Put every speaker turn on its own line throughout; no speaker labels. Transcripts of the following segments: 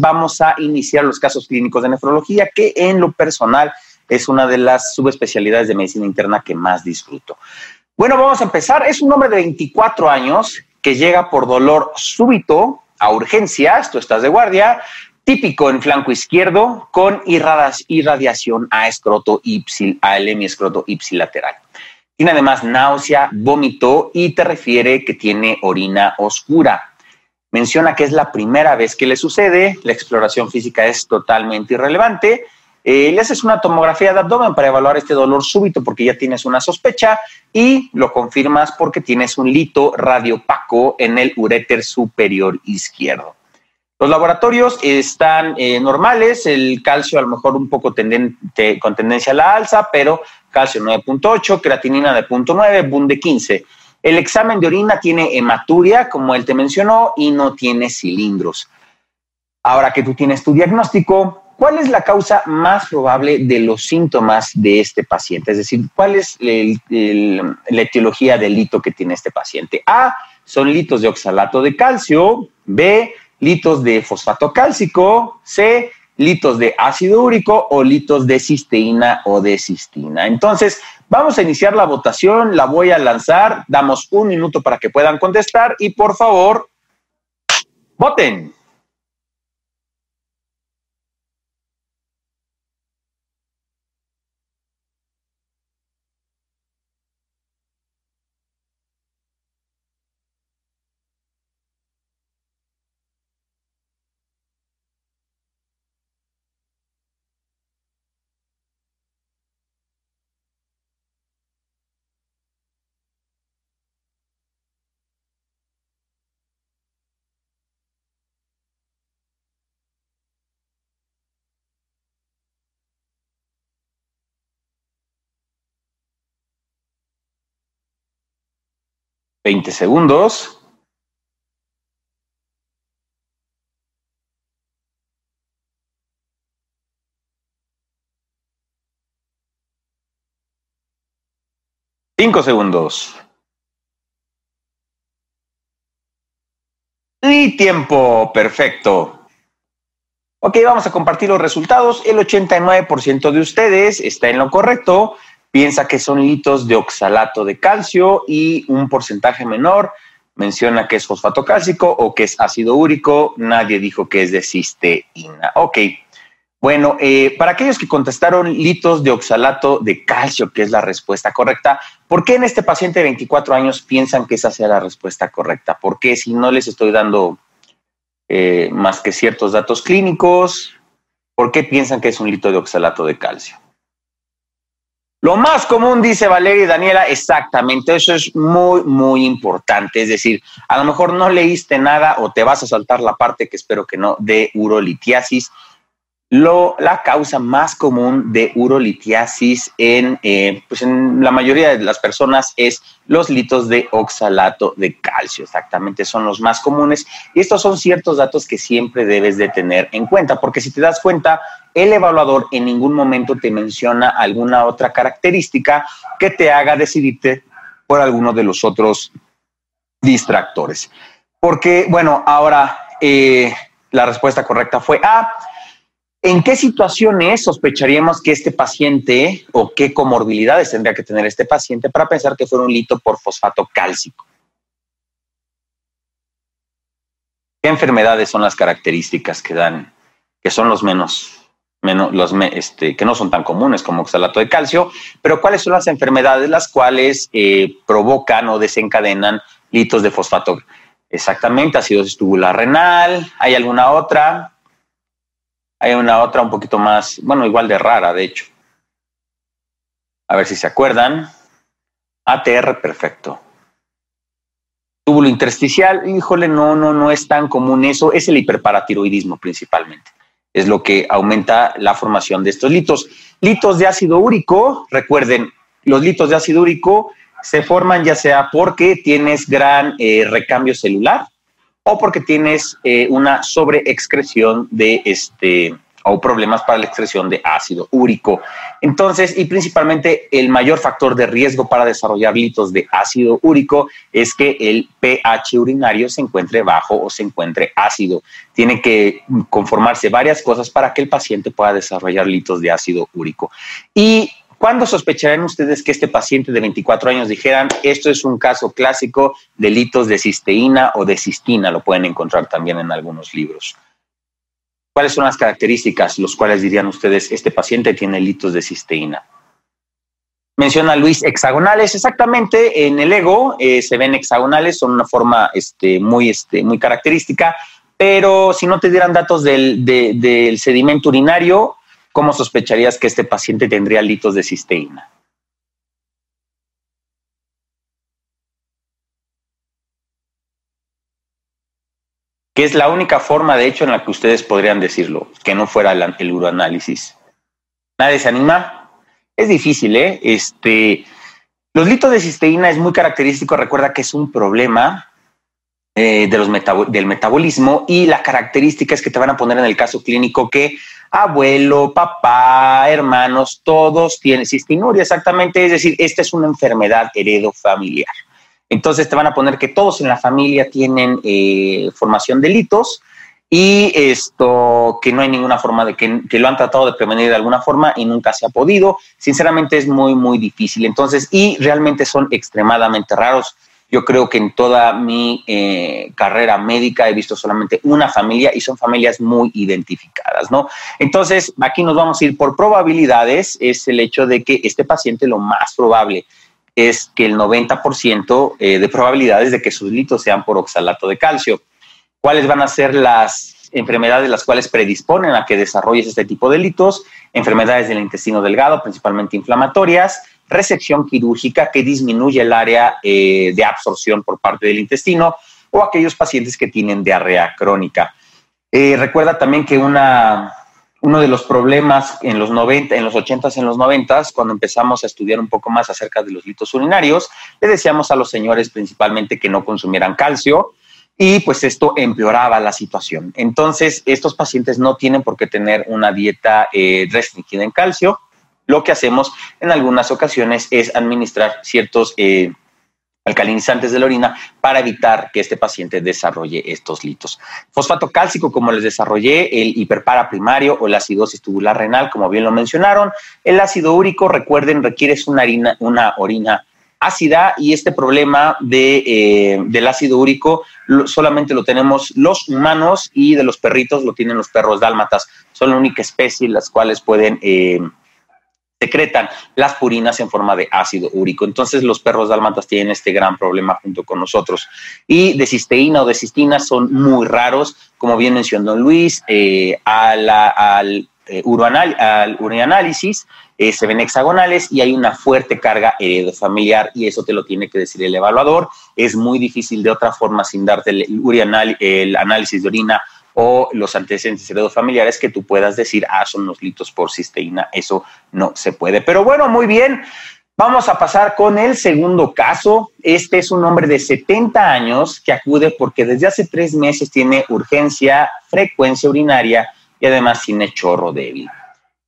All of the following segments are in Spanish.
vamos a iniciar los casos clínicos de nefrología, que en lo personal es una de las subespecialidades de medicina interna que más disfruto. Bueno, vamos a empezar. Es un hombre de 24 años que llega por dolor súbito a urgencias, tú estás de guardia, típico en flanco izquierdo con irradiación a escroto ipsil, a el hemiescroto ipsilateral. Tiene además náusea, vómito y te refiere que tiene orina oscura. Menciona que es la primera vez que le sucede, la exploración física es totalmente irrelevante. Eh, le haces una tomografía de abdomen para evaluar este dolor súbito porque ya tienes una sospecha y lo confirmas porque tienes un lito radiopaco en el uréter superior izquierdo. Los laboratorios están eh, normales, el calcio a lo mejor un poco tendente, con tendencia a la alza, pero calcio 9.8, creatinina de 0.9, BUN de 15. El examen de orina tiene hematuria, como él te mencionó, y no tiene cilindros. Ahora que tú tienes tu diagnóstico, ¿cuál es la causa más probable de los síntomas de este paciente? Es decir, ¿cuál es la etiología del lito que tiene este paciente? A, son litos de oxalato de calcio. B, litos de fosfato cálcico, C, litos de ácido úrico o litos de cisteína o de cistina. Entonces, vamos a iniciar la votación, la voy a lanzar, damos un minuto para que puedan contestar y por favor, voten. 20 segundos. Cinco segundos. Y tiempo, perfecto. Ok, vamos a compartir los resultados. El 89% de ustedes está en lo correcto piensa que son litos de oxalato de calcio y un porcentaje menor menciona que es fosfato cálcico o que es ácido úrico. Nadie dijo que es de cisteína. Ok. Bueno, eh, para aquellos que contestaron litos de oxalato de calcio, que es la respuesta correcta, ¿por qué en este paciente de 24 años piensan que esa sea la respuesta correcta? ¿Por qué si no les estoy dando eh, más que ciertos datos clínicos, por qué piensan que es un lito de oxalato de calcio? Lo más común, dice Valeria y Daniela, exactamente, eso es muy, muy importante. Es decir, a lo mejor no leíste nada o te vas a saltar la parte que espero que no, de urolitiasis lo, la causa más común de urolitiasis en, eh, pues en la mayoría de las personas es los litos de oxalato de calcio, exactamente, son los más comunes. Y estos son ciertos datos que siempre debes de tener en cuenta, porque si te das cuenta, el evaluador en ningún momento te menciona alguna otra característica que te haga decidirte por alguno de los otros distractores. Porque, bueno, ahora eh, la respuesta correcta fue A ¿En qué situaciones sospecharíamos que este paciente o qué comorbilidades tendría que tener este paciente para pensar que fue un lito por fosfato cálcico? ¿Qué enfermedades son las características que dan, que son los menos, menos los, este, que no son tan comunes como oxalato de calcio, pero cuáles son las enfermedades las cuales eh, provocan o desencadenan litos de fosfato? Exactamente, acidosis tubular renal, ¿hay alguna otra? Hay una otra un poquito más, bueno, igual de rara, de hecho. A ver si se acuerdan. ATR perfecto. Túbulo intersticial, híjole, no, no, no es tan común eso. Es el hiperparatiroidismo principalmente. Es lo que aumenta la formación de estos litos. Litos de ácido úrico, recuerden, los litos de ácido úrico se forman ya sea porque tienes gran eh, recambio celular, o porque tienes eh, una sobreexcreción de, este, o problemas para la excreción de ácido úrico. Entonces, y principalmente el mayor factor de riesgo para desarrollar litos de ácido úrico es que el pH urinario se encuentre bajo o se encuentre ácido. Tiene que conformarse varias cosas para que el paciente pueda desarrollar litos de ácido úrico. Y ¿Cuándo sospecharían ustedes que este paciente de 24 años dijeran, esto es un caso clásico de litos de cisteína o de cistina? Lo pueden encontrar también en algunos libros. ¿Cuáles son las características los cuales dirían ustedes, este paciente tiene litos de cisteína? Menciona Luis hexagonales, exactamente, en el ego eh, se ven hexagonales, son una forma este, muy, este, muy característica, pero si no te dieran datos del, del sedimento urinario, ¿cómo sospecharías que este paciente tendría litos de cisteína? que es la única forma, de hecho, en la que ustedes podrían decirlo, que no fuera el, el uroanálisis. ¿Nadie se anima? Es difícil, ¿eh? Este, los litos de cisteína es muy característico, recuerda que es un problema eh, de los del metabolismo y la característica es que te van a poner en el caso clínico que abuelo, papá, hermanos, todos tienen cistinuria, exactamente, es decir, esta es una enfermedad heredo familiar. Entonces te van a poner que todos en la familia tienen eh, formación de litos y esto que no hay ninguna forma de que, que, lo han tratado de prevenir de alguna forma y nunca se ha podido. Sinceramente es muy, muy difícil. Entonces, y realmente son extremadamente raros. Yo creo que en toda mi eh, carrera médica he visto solamente una familia y son familias muy identificadas, ¿no? Entonces, aquí nos vamos a ir por probabilidades. Es el hecho de que este paciente lo más probable es que el 90% eh, de probabilidades de que sus litos sean por oxalato de calcio. ¿Cuáles van a ser las enfermedades las cuales predisponen a que desarrolles este tipo de litos? Enfermedades del intestino delgado, principalmente inflamatorias, resección quirúrgica que disminuye el área eh, de absorción por parte del intestino o aquellos pacientes que tienen diarrea crónica. Eh, recuerda también que una uno de los problemas en los 90, en los 80s, en los 90 cuando empezamos a estudiar un poco más acerca de los litos urinarios, le decíamos a los señores principalmente que no consumieran calcio y pues esto empeoraba la situación. Entonces, estos pacientes no tienen por qué tener una dieta eh, restringida en calcio. Lo que hacemos en algunas ocasiones es administrar ciertos eh, alcalinizantes de la orina para evitar que este paciente desarrolle estos litos. Fosfato cálcico, como les desarrollé, el hiperpara primario o la acidosis tubular renal, como bien lo mencionaron. El ácido úrico, recuerden, requiere una, una orina ácida y este problema de, eh, del ácido úrico solamente lo tenemos los humanos y de los perritos lo tienen los perros dálmatas. Son la única especie las cuales pueden... Eh, secretan las purinas en forma de ácido úrico. Entonces los perros dálmatas tienen este gran problema junto con nosotros. Y de cisteína o de cistina son muy raros, como bien mencionó Luis, eh, al eh, al urianálisis eh, se ven hexagonales y hay una fuerte carga heredofamiliar y eso te lo tiene que decir el evaluador. Es muy difícil de otra forma sin darte el, el análisis de orina o los antecedentes heredofamiliares que tú puedas decir, ah, son los litos por cisteína. Eso no se puede. Pero bueno, muy bien. Vamos a pasar con el segundo caso. Este es un hombre de 70 años que acude porque desde hace tres meses tiene urgencia, frecuencia urinaria y además tiene chorro débil.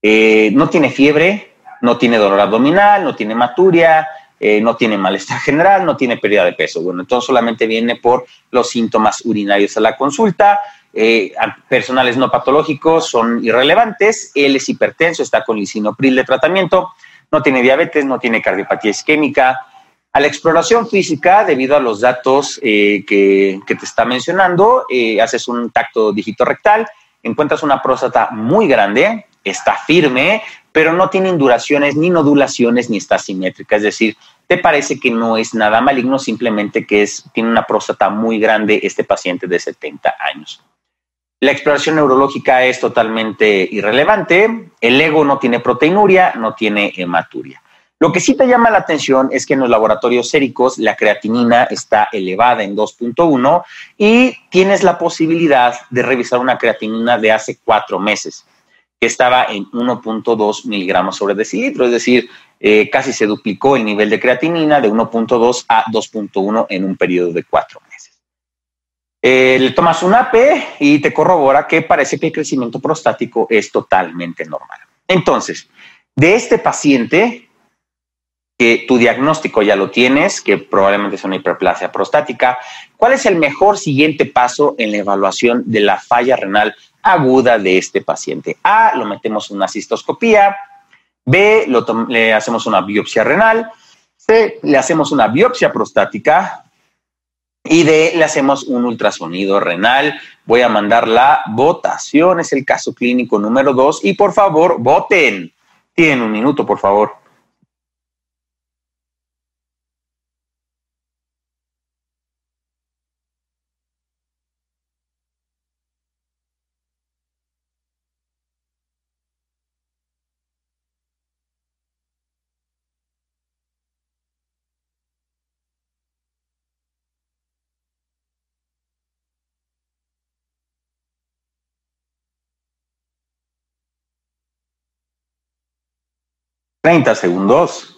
Eh, no tiene fiebre, no tiene dolor abdominal, no tiene maturia, eh, no tiene malestar general, no tiene pérdida de peso. Bueno, entonces solamente viene por los síntomas urinarios a la consulta. Eh, personales no patológicos son irrelevantes. Él es hipertenso, está con lisinopril de tratamiento, no tiene diabetes, no tiene cardiopatía isquémica. A la exploración física, debido a los datos eh, que, te está mencionando, eh, haces un tacto dígito rectal, encuentras una próstata muy grande, está firme, pero no tiene induraciones, ni nodulaciones, ni está simétrica. Es decir, te parece que no es nada maligno, simplemente que es, tiene una próstata muy grande este paciente de 70 años. La exploración neurológica es totalmente irrelevante. El ego no tiene proteinuria, no tiene hematuria. Lo que sí te llama la atención es que en los laboratorios séricos la creatinina está elevada en 2.1 y tienes la posibilidad de revisar una creatinina de hace cuatro meses, que estaba en 1.2 miligramos sobre decilitro, es decir, eh, casi se duplicó el nivel de creatinina de 1.2 a 2.1 en un periodo de cuatro meses. Eh, le tomas un AP y te corrobora que parece que el crecimiento prostático es totalmente normal. Entonces, de este paciente, que tu diagnóstico ya lo tienes, que probablemente es una hiperplasia prostática, ¿cuál es el mejor siguiente paso en la evaluación de la falla renal aguda de este paciente? A, lo metemos en una cistoscopía, B, le hacemos una biopsia renal, C, le hacemos una biopsia prostática y D, le hacemos un ultrasonido renal. Voy a mandar la votación, es el caso clínico número 2 y por favor, voten. Tienen un minuto, por favor. 30 segundos.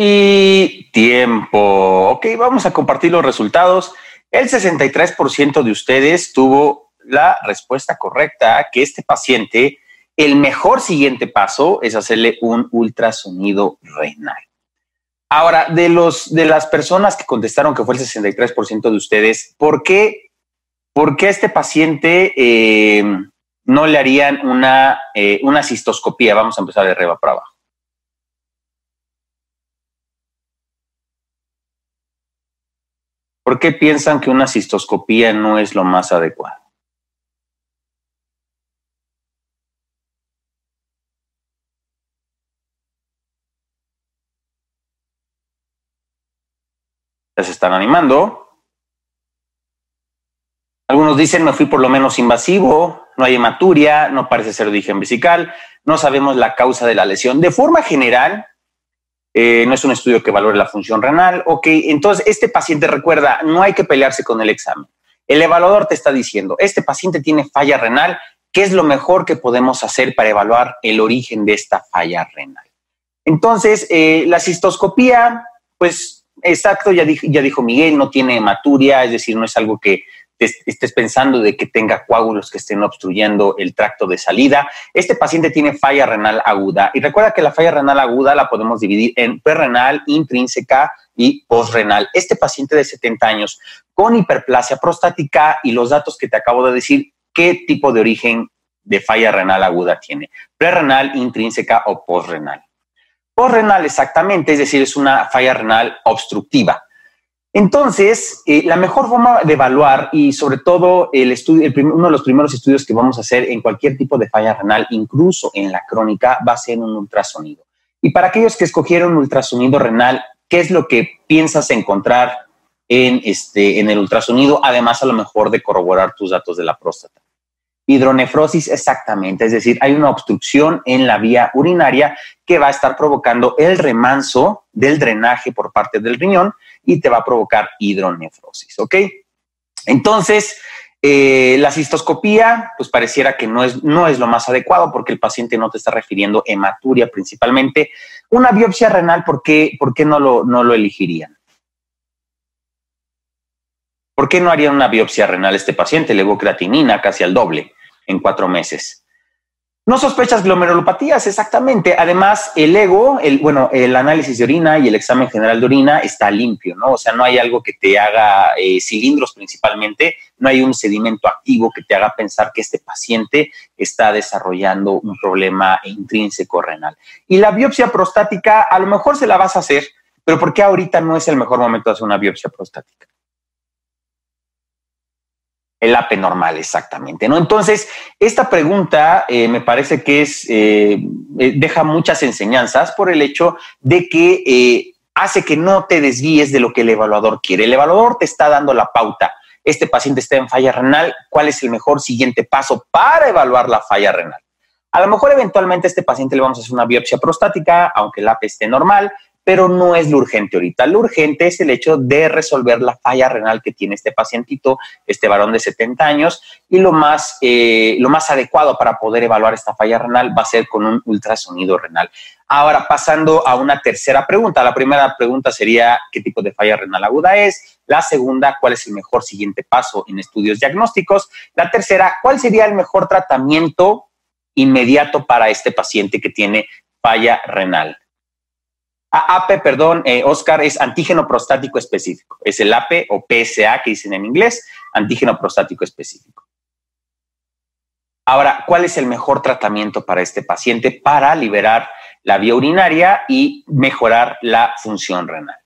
Y tiempo. Ok, vamos a compartir los resultados. El 63% de ustedes tuvo la respuesta correcta, que este paciente, el mejor siguiente paso es hacerle un ultrasonido renal. Ahora, de, los, de las personas que contestaron que fue el 63% de ustedes, ¿por qué, por qué a este paciente eh, no le harían una, eh, una cistoscopía? Vamos a empezar de arriba para abajo. ¿Por qué piensan que una cistoscopía no es lo más adecuado? Ya se están animando. Algunos dicen, me fui por lo menos invasivo, no hay hematuria, no parece ser origen vesical, no sabemos la causa de la lesión. De forma general, eh, no es un estudio que valore la función renal. Ok, entonces este paciente recuerda, no hay que pelearse con el examen. El evaluador te está diciendo, este paciente tiene falla renal, ¿qué es lo mejor que podemos hacer para evaluar el origen de esta falla renal? Entonces, eh, la cistoscopía, pues exacto, ya ya dijo Miguel, no tiene hematuria, es decir, no es algo que estés pensando de que tenga coágulos que estén obstruyendo el tracto de salida. Este paciente tiene falla renal aguda y recuerda que la falla renal aguda la podemos dividir en prerenal, intrínseca y postrenal. Este paciente de 70 años con hiperplasia prostática y los datos que te acabo de decir, ¿qué tipo de origen de falla renal aguda tiene? Prerenal, intrínseca o postrenal. Postrenal exactamente, es decir, es una falla renal obstructiva entonces, eh, la mejor forma de evaluar y sobre todo el estudio, uno de los primeros estudios que vamos a hacer en cualquier tipo de falla renal, incluso en la crónica, va a ser un ultrasonido. Y para aquellos que escogieron ultrasonido renal, ¿qué es lo que piensas encontrar en, este, en el ultrasonido? Además, a lo mejor de corroborar tus datos de la próstata. Hidronefrosis, exactamente, es decir, hay una obstrucción en la vía urinaria que va a estar provocando el remanso del drenaje por parte del riñón y te va a provocar hidronefrosis, ¿ok? Entonces, eh, la cistoscopía, pues pareciera que no es, no es lo más adecuado porque el paciente no te está refiriendo hematuria principalmente. Una biopsia renal, ¿por qué, por qué no, lo, no lo elegirían? ¿Por qué no harían una biopsia renal este paciente? Levocreatinina casi al doble en cuatro meses. No sospechas glomerulopatías, exactamente. Además, el ego, el, bueno, el análisis de orina y el examen general de orina está limpio, ¿no? O sea, no hay algo que te haga eh, cilindros principalmente, no hay un sedimento activo que te haga pensar que este paciente está desarrollando un problema intrínseco renal. Y la biopsia prostática, a lo mejor se la vas a hacer, pero ¿por qué ahorita no es el mejor momento de hacer una biopsia prostática? El AP normal, exactamente. ¿no? Entonces, esta pregunta eh, me parece que es, eh, eh, deja muchas enseñanzas por el hecho de que hace que no te desvíes de lo que el evaluador quiere. El evaluador te está dando la pauta. este paciente está en falla renal, ¿cuál es el mejor siguiente paso para evaluar la falla renal? A lo mejor eventualmente a este paciente le vamos a hacer una biopsia prostática, aunque el AP esté normal, pero no es lo urgente ahorita. Lo urgente es el hecho de resolver la falla renal que tiene este pacientito, este varón de 70 años, y lo más, eh, lo más adecuado para poder evaluar esta falla renal va a ser con un ultrasonido renal. Ahora, pasando a una tercera pregunta. La primera pregunta sería, ¿qué tipo de falla renal aguda es? La segunda, ¿cuál es el mejor siguiente paso en estudios diagnósticos? La tercera, ¿cuál sería el mejor tratamiento inmediato para este paciente que tiene falla renal? AP, perdón, eh, Oscar, es antígeno prostático específico. Es el AP o PSA que dicen en inglés, antígeno prostático específico. Ahora, ¿cuál es el mejor tratamiento para este paciente para liberar la vía urinaria y mejorar la función renal?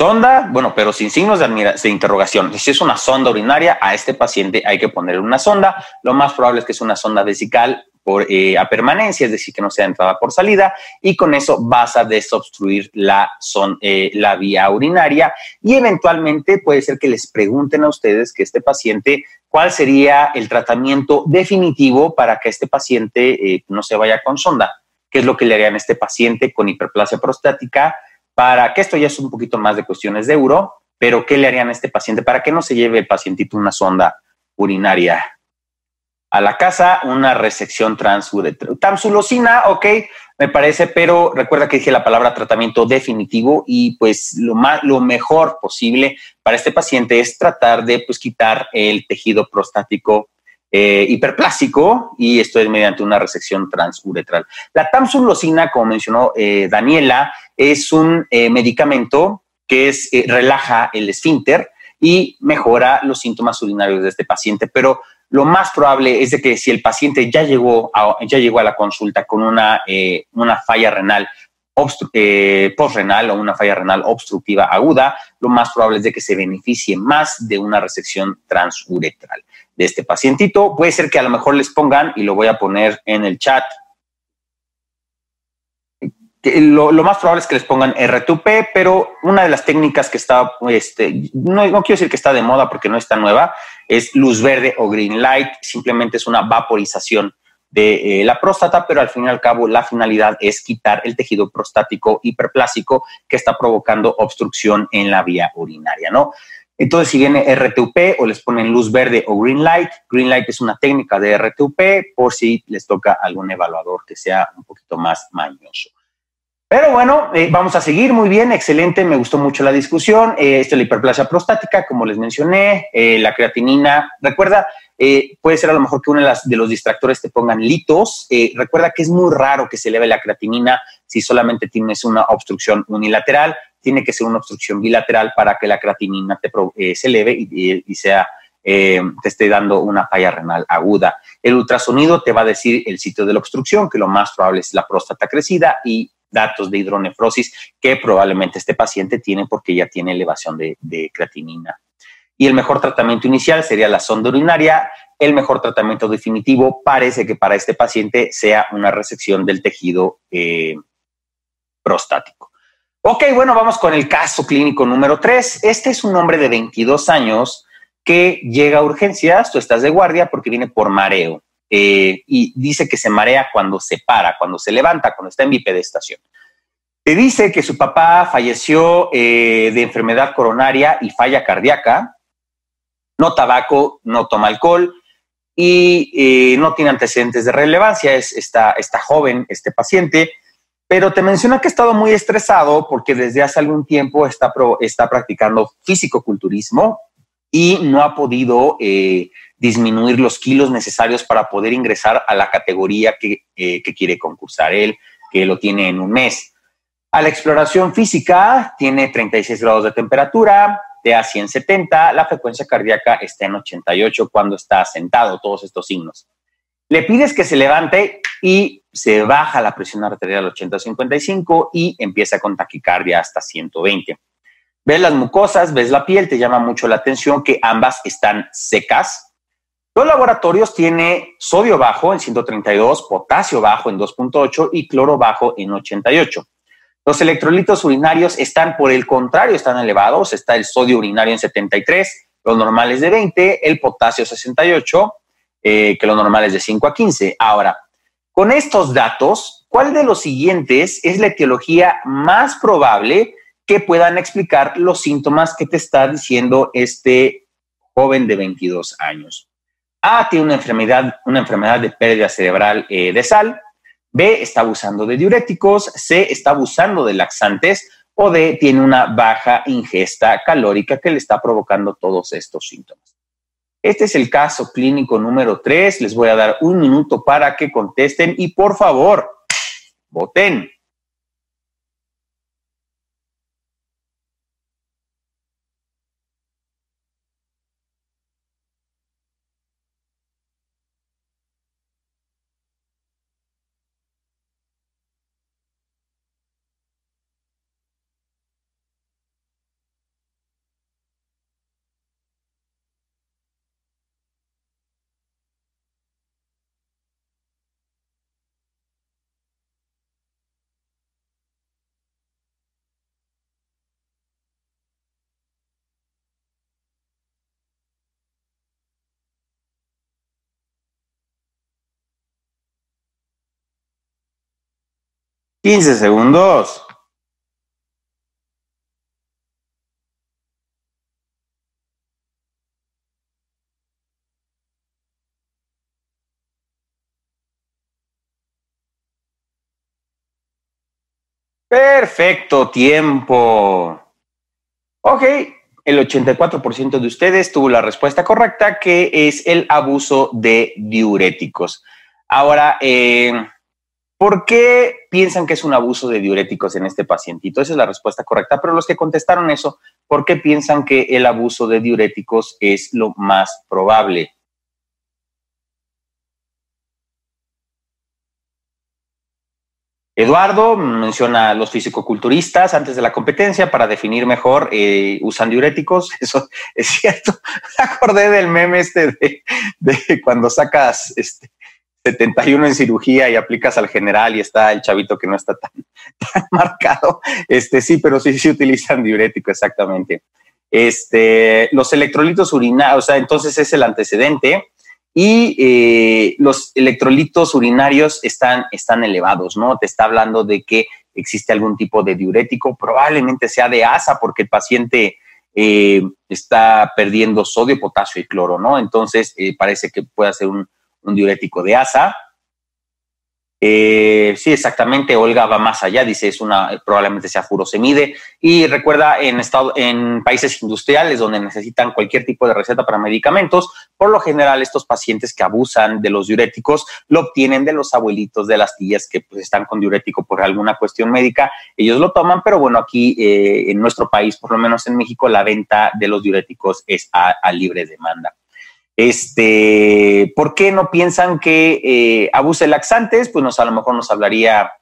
Sonda, bueno, pero sin signos de, de, interrogación. Si es una sonda urinaria, a este paciente hay que ponerle una sonda. Lo más probable es que es una sonda vesical eh, a permanencia, es decir, que no sea entrada por salida, y con eso vas a desobstruir la, son, eh, la vía urinaria. Y eventualmente puede ser que les pregunten a ustedes que este paciente cuál sería el tratamiento definitivo para que este paciente eh, no se vaya con sonda, qué es lo que le harían a este paciente con hiperplasia prostática, para que esto ya es un poquito más de cuestiones de euro, pero qué le harían a este paciente para que no se lleve el pacientito una sonda urinaria a la casa una resección transuretral. Tamsulosina, ok, me parece, pero recuerda que dije la palabra tratamiento definitivo y pues lo, más, lo mejor posible para este paciente es tratar de pues quitar el tejido prostático eh, hiperplásico y esto es mediante una resección transuretral. La tamsulosina, como mencionó eh, Daniela, es un eh, medicamento que es, relaja el esfínter y mejora los síntomas urinarios de este paciente, pero lo más probable es de que si el paciente ya llegó a, ya llegó a la consulta con una, eh, una falla renal eh, postrenal o una falla renal obstructiva aguda, lo más probable es de que se beneficie más de una resección transuretral de este pacientito. Puede ser que a lo mejor les pongan, y lo voy a poner en el chat, lo, más probable es que les pongan R2P, pero una de las técnicas que está, este, no, quiero decir que está de moda porque no está nueva, es luz verde o green light, simplemente es una vaporización de eh, la próstata, pero al fin y al cabo la finalidad es quitar el tejido prostático hiperplásico que está provocando obstrucción en la vía urinaria, ¿no? Entonces, si viene RTUP o les ponen luz verde o green light, green light es una técnica de RTUP por si les toca algún evaluador que sea un poquito más mañoso. Pero bueno, eh, vamos a seguir muy bien, excelente, me gustó mucho la discusión. Eh, esta es la hiperplasia prostática, como les mencioné, eh, la creatinina. Recuerda, puede ser a lo mejor que uno de, los distractores te pongan litos. recuerda que es muy raro que se eleve la creatinina si solamente tienes una obstrucción unilateral. Tiene que ser una obstrucción bilateral para que la creatinina se eleve y, y sea te esté dando una falla renal aguda. El ultrasonido te va a decir el sitio de la obstrucción, que lo más probable es la próstata crecida y datos de hidronefrosis que probablemente este paciente tiene porque ya tiene elevación de, creatinina. Y el mejor tratamiento inicial sería la sonda urinaria. El mejor tratamiento definitivo parece que para este paciente sea una resección del tejido eh, prostático. Ok, bueno, vamos con el caso clínico número 3. Este es un hombre de 22 años que llega a urgencias, tú estás de guardia porque viene por mareo. Eh, y dice que se marea cuando se para, cuando se levanta, cuando está en bipedestación. Te dice que su papá falleció eh, de enfermedad coronaria y falla cardíaca, no tabaco, no toma alcohol y eh, no tiene antecedentes de relevancia, es, está joven este paciente, pero te menciona que ha estado muy estresado porque desde hace algún tiempo está, está practicando físico-culturismo y no ha podido disminuir los kilos necesarios para poder ingresar a la categoría eh, que, quiere concursar él, que lo tiene en un mes. A la exploración física tiene 36 grados de temperatura, a 170, la frecuencia cardíaca está en 88 cuando está sentado, todos estos signos. Le pides que se levante y se baja la presión arterial a 80-55 y empieza con taquicardia hasta 120. Ves las mucosas, ves la piel, te llama mucho la atención que ambas están secas, los laboratorios tiene sodio bajo en 132, potasio bajo en 2.8 y cloro bajo en 88. Los electrolitos urinarios están, por el contrario, están elevados. Está el sodio urinario en 73, los normales de 20, el potasio 68, eh, que los normales de 5 a 15. Ahora, con estos datos, ¿cuál de los siguientes es la etiología más probable que puedan explicar los síntomas que te está diciendo este joven de 22 años? A tiene una enfermedad, una enfermedad de pérdida cerebral eh, de sal. B está abusando de diuréticos. C está abusando de laxantes. O D tiene una baja ingesta calórica que le está provocando todos estos síntomas. Este es el caso clínico número 3. Les voy a dar un minuto para que contesten y por favor, voten. 15 segundos. Perfecto, tiempo. Ok, el 84% de ustedes tuvo la respuesta correcta, que es el abuso de diuréticos. Ahora, eh, ¿Por qué piensan que es un abuso de diuréticos en este pacientito? Esa es la respuesta correcta, pero los que contestaron eso, ¿por qué piensan que el abuso de diuréticos es lo más probable? Eduardo menciona a los fisicoculturistas antes de la competencia para definir mejor, eh, usan diuréticos, eso es cierto. Me acordé del meme este de, de cuando sacas este, 71 en cirugía y aplicas al general y está el chavito que no está tan, marcado. Este sí, pero sí, sí utilizan diurético, exactamente. Este, los electrolitos urinarios, o sea, entonces es el antecedente y eh, los electrolitos urinarios están, están elevados, ¿no? Te está hablando de que existe algún tipo de diurético, probablemente sea de asa porque el paciente eh, está perdiendo sodio, potasio y cloro, ¿no? Entonces eh, parece que puede ser un, un diurético de asa. Eh, sí, exactamente. Olga va más allá, dice es una, probablemente sea furosemide. Y recuerda, en, estado, en países industriales donde necesitan cualquier tipo de receta para medicamentos, por lo general estos pacientes que abusan de los diuréticos lo obtienen de los abuelitos, de las tías que pues, están con diurético por alguna cuestión médica. Ellos lo toman, pero bueno, aquí eh, en nuestro país, por lo menos en México, la venta de los diuréticos es a libre demanda. Este, ¿Por qué no piensan que eh, abuse laxantes? Pues nos, a lo mejor nos hablaría,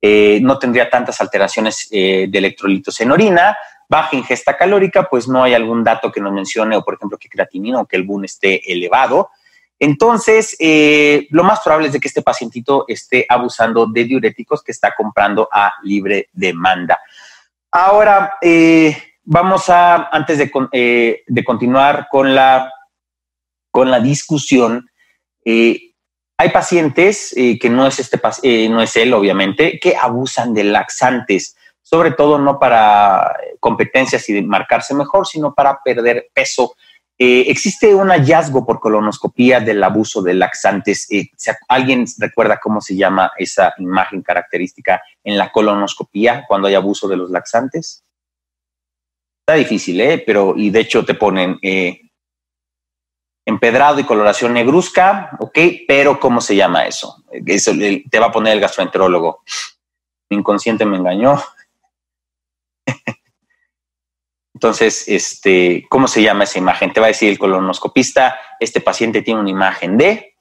eh, no tendría tantas alteraciones eh, de electrolitos en orina, baja ingesta calórica, pues no hay algún dato que nos mencione, o por ejemplo que creatinina o que el BUN esté elevado. Entonces, lo más probable es de que este pacientito esté abusando de diuréticos que está comprando a libre demanda. Ahora, vamos a, antes de, de continuar con la con la discusión. Eh, hay pacientes eh, que no es, este, eh, no es él, obviamente, que abusan de laxantes, sobre todo no para competencias y marcarse mejor, sino para perder peso. existe un hallazgo por colonoscopía del abuso de laxantes. ¿Alguien recuerda cómo se llama esa imagen característica en la colonoscopía cuando hay abuso de los laxantes? Está difícil, ¿eh? Pero, y de hecho te ponen empedrado y coloración negruzca, ok, pero ¿cómo se llama eso? eso te va a poner el gastroenterólogo. Mi inconsciente me engañó. Entonces, este, ¿cómo se llama esa imagen? Te va a decir el colonoscopista, este paciente tiene una imagen de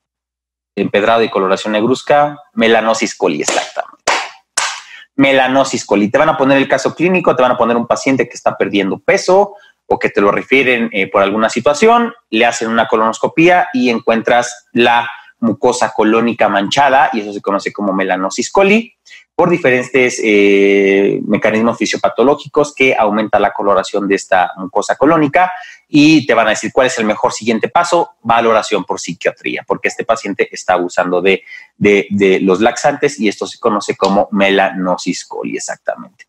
empedrado y coloración negruzca, melanosis coli, exactamente. Melanosis coli. Te van a poner el caso clínico, te van a poner un paciente que está perdiendo peso, o que te lo refieren eh, por alguna situación, le hacen una colonoscopía y encuentras la mucosa colónica manchada, y eso se conoce como melanosis coli. por diferentes eh, mecanismos fisiopatológicos que aumenta la coloración de esta mucosa colónica y te van a decir cuál es el mejor siguiente paso, valoración por psiquiatría, porque este paciente está abusando de, de los laxantes y esto se conoce como melanosis coli exactamente.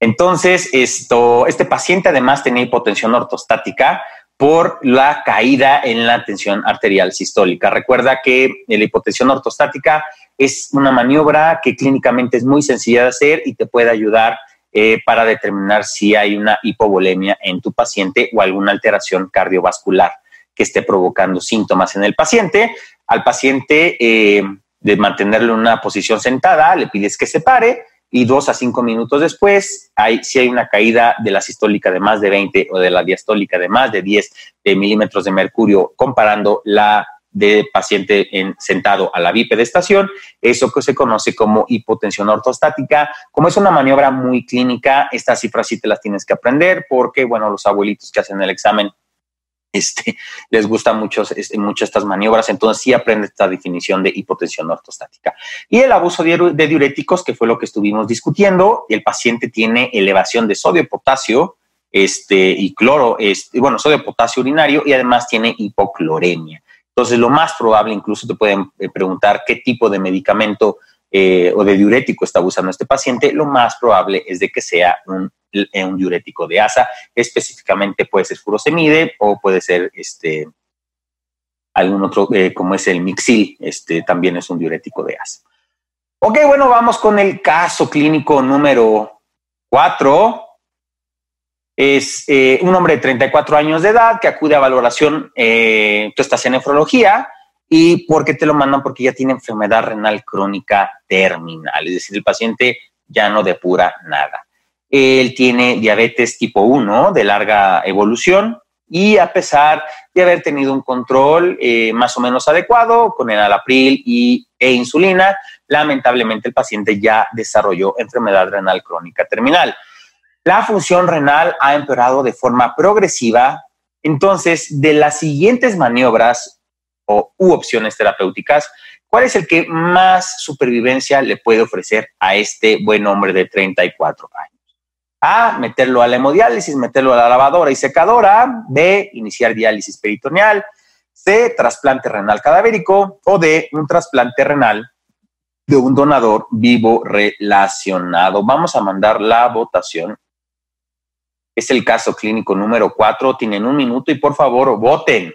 Entonces, esto, este paciente además tenía hipotensión ortostática por la caída en la tensión arterial sistólica. Recuerda que la hipotensión ortostática es una maniobra que clínicamente es muy sencilla de hacer y te puede ayudar eh, para determinar si hay una hipovolemia en tu paciente o alguna alteración cardiovascular que esté provocando síntomas en el paciente. Al paciente, eh, de mantenerlo en una posición sentada, le pides que se pare y dos a cinco minutos después, hay, si hay una caída de la sistólica de más de 20 o de la diastólica de más de 10 milímetros de mercurio, comparando la de paciente en, sentado a la bipedestación, eso que se conoce como hipotensión ortostática. Como es una maniobra muy clínica, estas cifras sí te las tienes que aprender porque, bueno, los abuelitos que hacen el examen este, les gustan mucho, este, estas maniobras, entonces sí aprende esta definición de hipotensión ortostática. Y el abuso de, diuréticos, que fue lo que estuvimos discutiendo, el paciente tiene elevación de sodio, potasio este, y cloro, este, bueno, sodio, potasio urinario y además tiene hipocloremia. Entonces, lo más probable, incluso te pueden eh, preguntar qué tipo de medicamento eh, o de diurético está usando este paciente, lo más probable es de que sea un un diurético de asa. Específicamente puede ser furosemide o puede ser este, algún otro, eh, como es el mixil, este también es un diurético de asa. Ok, bueno, vamos con el caso clínico número 4. Es eh, un hombre de 34 años de edad que acude a valoración, eh, tú estás en nefrología, ¿Y por qué te lo mandan? Porque ya tiene enfermedad renal crónica terminal, es decir, el paciente ya no depura nada. Él tiene diabetes tipo 1 de larga evolución y a pesar de haber tenido un control eh, más o menos adecuado con el alapril y, e insulina, lamentablemente el paciente ya desarrolló enfermedad renal crónica terminal. La función renal ha empeorado de forma progresiva. Entonces, de las siguientes maniobras o u opciones terapéuticas, ¿cuál es el que más supervivencia le puede ofrecer a este buen hombre de 34 años? A, meterlo a la hemodiálisis, meterlo a la lavadora y secadora. B, iniciar diálisis peritoneal. C, trasplante renal cadavérico. O D, un trasplante renal de un donador vivo relacionado. Vamos a mandar la votación. Es el caso clínico número 4. Tienen un minuto y por favor voten.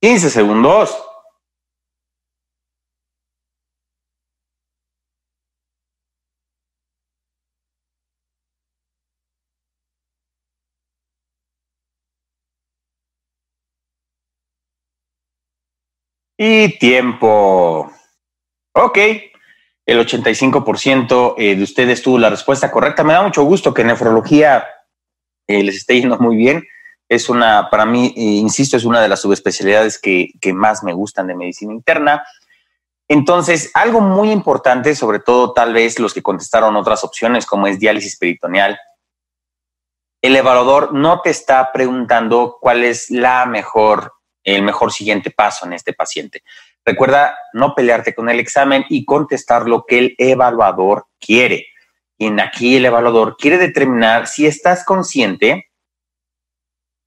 Quince segundos. Y tiempo. Ok. El 85% eh, de ustedes tuvo la respuesta correcta. Me da mucho gusto que nefrología eh, les esté yendo muy bien es una, para mí, eh, insisto, es una de las subespecialidades que, que más me gustan de medicina interna. Entonces, algo muy importante, sobre todo tal vez los que contestaron otras opciones, como es diálisis peritoneal, el evaluador no te está preguntando cuál es la mejor, el mejor siguiente paso en este paciente. Recuerda no pelearte con el examen y contestar lo que el evaluador quiere. Y en aquí el evaluador quiere determinar si estás consciente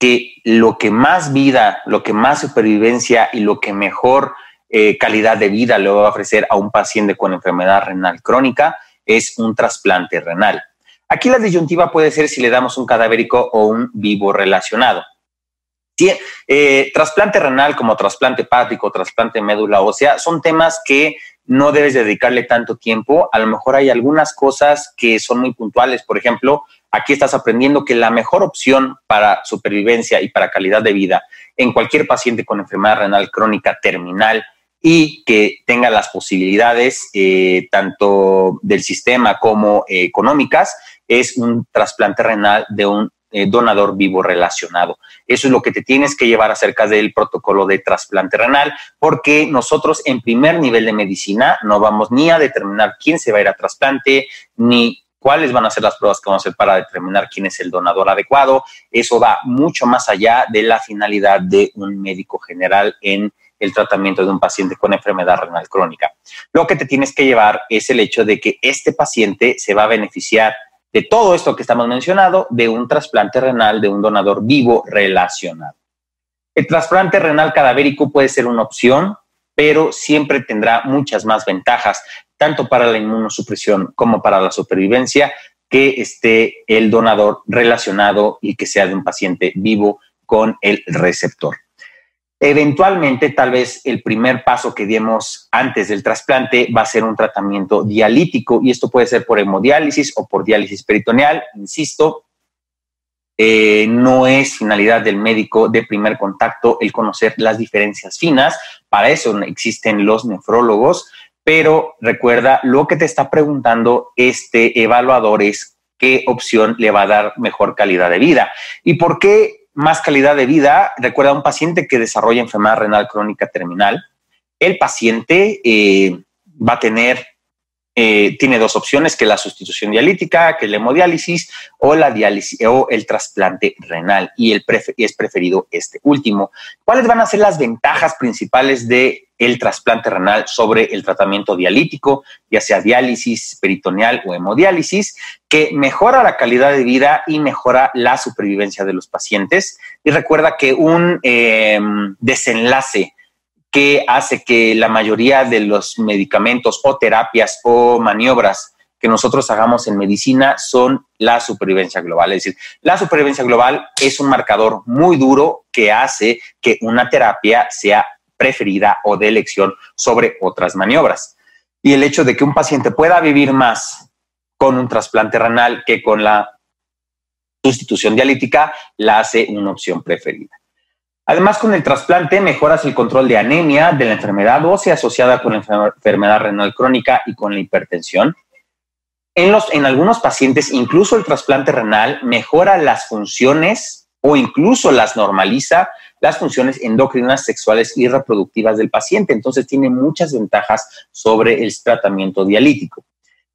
que lo que más vida, lo que más supervivencia y lo que mejor eh, calidad de vida le va a ofrecer a un paciente con enfermedad renal crónica es un trasplante renal. Aquí la disyuntiva puede ser si le damos un cadavérico o un vivo relacionado. Eh, trasplante renal como trasplante hepático, trasplante médula ósea, son temas que no debes dedicarle tanto tiempo. A lo mejor hay algunas cosas que son muy puntuales. Por ejemplo, aquí estás aprendiendo que la mejor opción para supervivencia y para calidad de vida en cualquier paciente con enfermedad renal crónica terminal y que tenga las posibilidades eh, tanto del sistema como económicas es un trasplante renal de un eh, donador vivo relacionado. Eso es lo que te tienes que llevar acerca del protocolo de trasplante renal, porque nosotros en primer nivel de medicina no vamos ni a determinar quién se va a ir a trasplante, ni cuáles van a ser las pruebas que vamos a hacer para determinar quién es el donador adecuado. Eso va mucho más allá de la finalidad de un médico general en el tratamiento de un paciente con enfermedad renal crónica. Lo que te tienes que llevar es el hecho de que este paciente se va a beneficiar de todo esto que estamos mencionando, de un trasplante renal de un donador vivo relacionado. El trasplante renal cadavérico puede ser una opción, pero siempre tendrá muchas más ventajas, tanto para la inmunosupresión como para la supervivencia, que esté el donador relacionado y que sea de un paciente vivo con el receptor. Eventualmente, tal vez el primer paso que demos antes del trasplante va a ser un tratamiento dialítico y esto puede ser por hemodiálisis o por diálisis peritoneal. Insisto, eh, no es finalidad del médico de primer contacto el conocer las diferencias finas. Para eso existen los nefrólogos, pero recuerda lo que te está preguntando este evaluador es qué opción le va a dar mejor calidad de vida. ¿Y por qué más calidad de vida. Recuerda un paciente que desarrolla enfermedad renal crónica terminal. El paciente eh, va a tener, eh, tiene dos opciones, que la sustitución dialítica, que la hemodiálisis o la diálisis o el trasplante renal y es preferido este último. ¿Cuáles van a ser las ventajas principales de trasplante renal sobre el tratamiento dialítico, ya sea diálisis peritoneal o hemodiálisis, que mejora la calidad de vida y mejora la supervivencia de los pacientes. Y recuerda que un em, desenlace que hace que la mayoría de los medicamentos o terapias o maniobras que nosotros hagamos en medicina son la supervivencia global. Es decir, la supervivencia global es un marcador muy duro que hace que una terapia sea preferida o de elección sobre otras maniobras. Y el hecho de que un paciente pueda vivir más con un trasplante renal que con la sustitución dialítica la hace una opción preferida. Además, con el trasplante mejoras el control de anemia, de la enfermedad ósea asociada con la enfermedad renal crónica y con la hipertensión. En, los, en algunos pacientes, incluso el trasplante renal mejora las funciones o incluso las normaliza las funciones endocrinas, sexuales y reproductivas del paciente. Entonces tiene muchas ventajas sobre el tratamiento dialítico.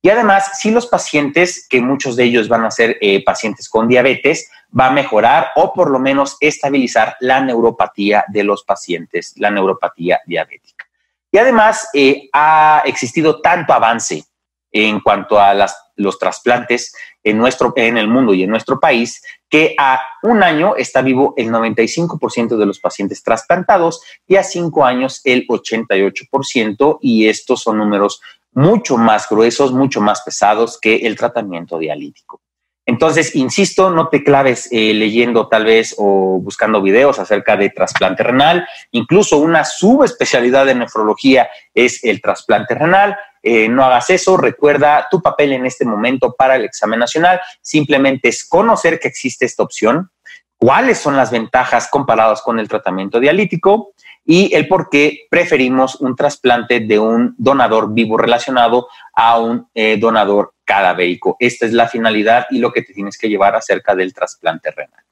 Y además, si los pacientes, que muchos de ellos van a ser eh, pacientes con diabetes, va a mejorar o por lo menos estabilizar la neuropatía de los pacientes, la neuropatía diabética. Y además, eh, ha existido tanto avance en cuanto a los trasplantes en, nuestro, en el mundo y en nuestro país, que a un año está vivo el 95% de los pacientes trasplantados y a cinco años el 88%, y estos son números mucho más gruesos, mucho más pesados que el tratamiento dialítico. Entonces, insisto, no te claves eh, leyendo tal vez o buscando videos acerca de trasplante renal. Incluso una subespecialidad de nefrología es el trasplante renal. Eh, no hagas eso. Recuerda tu papel en este momento para el examen nacional. Simplemente es conocer que existe esta opción, cuáles son las ventajas comparadas con el tratamiento dialítico y el por qué preferimos un trasplante de un donador vivo relacionado a un eh, donador cadavérico. Esta es la finalidad y lo que te tienes que llevar acerca del trasplante renal.